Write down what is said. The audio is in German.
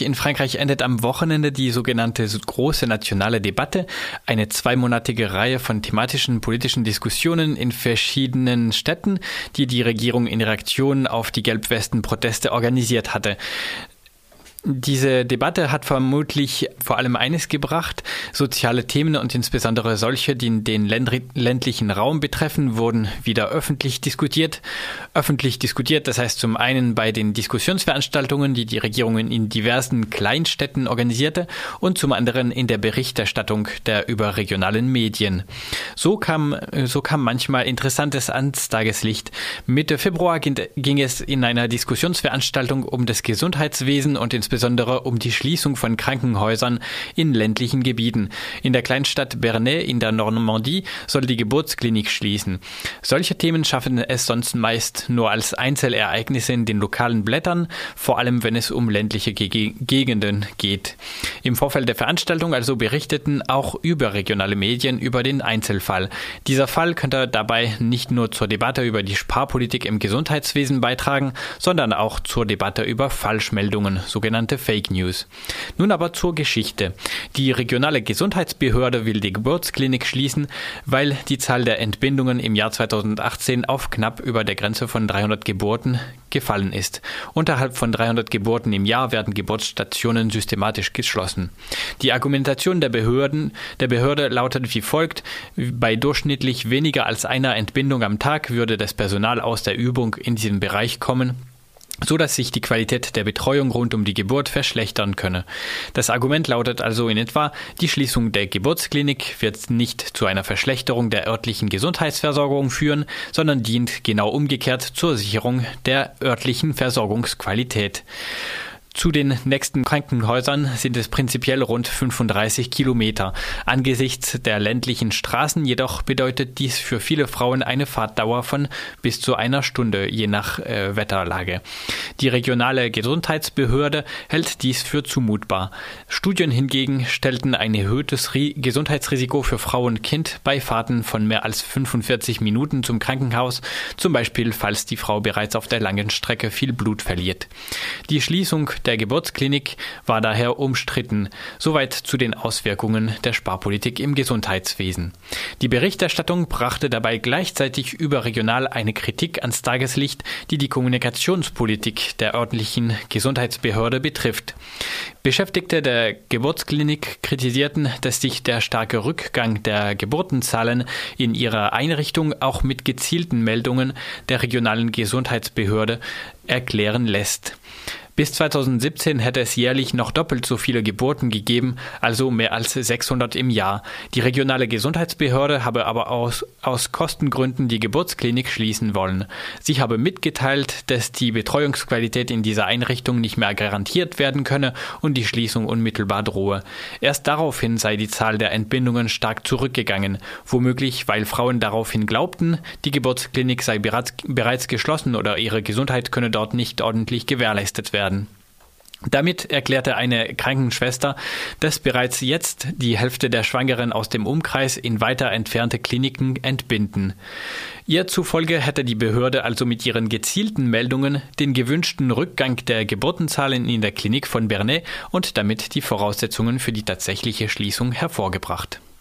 In Frankreich endet am Wochenende die sogenannte große nationale Debatte, eine zweimonatige Reihe von thematischen politischen Diskussionen in verschiedenen Städten, die die Regierung in Reaktion auf die Gelbwesten-Proteste organisiert hatte. Diese Debatte hat vermutlich vor allem eines gebracht. Soziale Themen und insbesondere solche, die den ländlichen Raum betreffen, wurden wieder öffentlich diskutiert. Öffentlich diskutiert, das heißt zum einen bei den Diskussionsveranstaltungen, die die Regierung in diversen Kleinstädten organisierte und zum anderen in der Berichterstattung der überregionalen Medien. So kam, so kam manchmal Interessantes ans Tageslicht. Mitte Februar ging es in einer Diskussionsveranstaltung um das Gesundheitswesen und insbesondere um die Schließung von Krankenhäusern in ländlichen Gebieten. In der Kleinstadt Bernay in der Normandie soll die Geburtsklinik schließen. Solche Themen schaffen es sonst meist nur als Einzelereignisse in den lokalen Blättern, vor allem wenn es um ländliche Ge Gegenden geht. Im Vorfeld der Veranstaltung also berichteten auch überregionale Medien über den Einzelfall. Dieser Fall könnte dabei nicht nur zur Debatte über die Sparpolitik im Gesundheitswesen beitragen, sondern auch zur Debatte über Falschmeldungen, sogenannte sogenannte Fake News. Nun aber zur Geschichte. Die regionale Gesundheitsbehörde will die Geburtsklinik schließen, weil die Zahl der Entbindungen im Jahr 2018 auf knapp über der Grenze von 300 Geburten gefallen ist. Unterhalb von 300 Geburten im Jahr werden Geburtsstationen systematisch geschlossen. Die Argumentation der Behörden, der Behörde lautet wie folgt, bei durchschnittlich weniger als einer Entbindung am Tag würde das Personal aus der Übung in diesem Bereich kommen so dass sich die Qualität der Betreuung rund um die Geburt verschlechtern könne. Das Argument lautet also in etwa, die Schließung der Geburtsklinik wird nicht zu einer Verschlechterung der örtlichen Gesundheitsversorgung führen, sondern dient genau umgekehrt zur Sicherung der örtlichen Versorgungsqualität. Zu den nächsten Krankenhäusern sind es prinzipiell rund 35 Kilometer. Angesichts der ländlichen Straßen jedoch bedeutet dies für viele Frauen eine Fahrtdauer von bis zu einer Stunde, je nach äh, Wetterlage. Die regionale Gesundheitsbehörde hält dies für zumutbar. Studien hingegen stellten ein erhöhtes Ri Gesundheitsrisiko für Frau und Kind bei Fahrten von mehr als 45 Minuten zum Krankenhaus, zum Beispiel falls die Frau bereits auf der langen Strecke viel Blut verliert. Die Schließung der Geburtsklinik war daher umstritten. Soweit zu den Auswirkungen der Sparpolitik im Gesundheitswesen. Die Berichterstattung brachte dabei gleichzeitig überregional eine Kritik ans Tageslicht, die die Kommunikationspolitik der örtlichen Gesundheitsbehörde betrifft. Beschäftigte der Geburtsklinik kritisierten, dass sich der starke Rückgang der Geburtenzahlen in ihrer Einrichtung auch mit gezielten Meldungen der regionalen Gesundheitsbehörde erklären lässt. Bis 2017 hätte es jährlich noch doppelt so viele Geburten gegeben, also mehr als 600 im Jahr. Die regionale Gesundheitsbehörde habe aber aus, aus Kostengründen die Geburtsklinik schließen wollen. Sie habe mitgeteilt, dass die Betreuungsqualität in dieser Einrichtung nicht mehr garantiert werden könne und die Schließung unmittelbar drohe. Erst daraufhin sei die Zahl der Entbindungen stark zurückgegangen, womöglich weil Frauen daraufhin glaubten, die Geburtsklinik sei bereits, bereits geschlossen oder ihre Gesundheit könne dort nicht ordentlich gewährleistet werden. Damit erklärte eine Krankenschwester, dass bereits jetzt die Hälfte der Schwangeren aus dem Umkreis in weiter entfernte Kliniken entbinden. Ihr zufolge hätte die Behörde also mit ihren gezielten Meldungen den gewünschten Rückgang der Geburtenzahlen in der Klinik von Bernay und damit die Voraussetzungen für die tatsächliche Schließung hervorgebracht.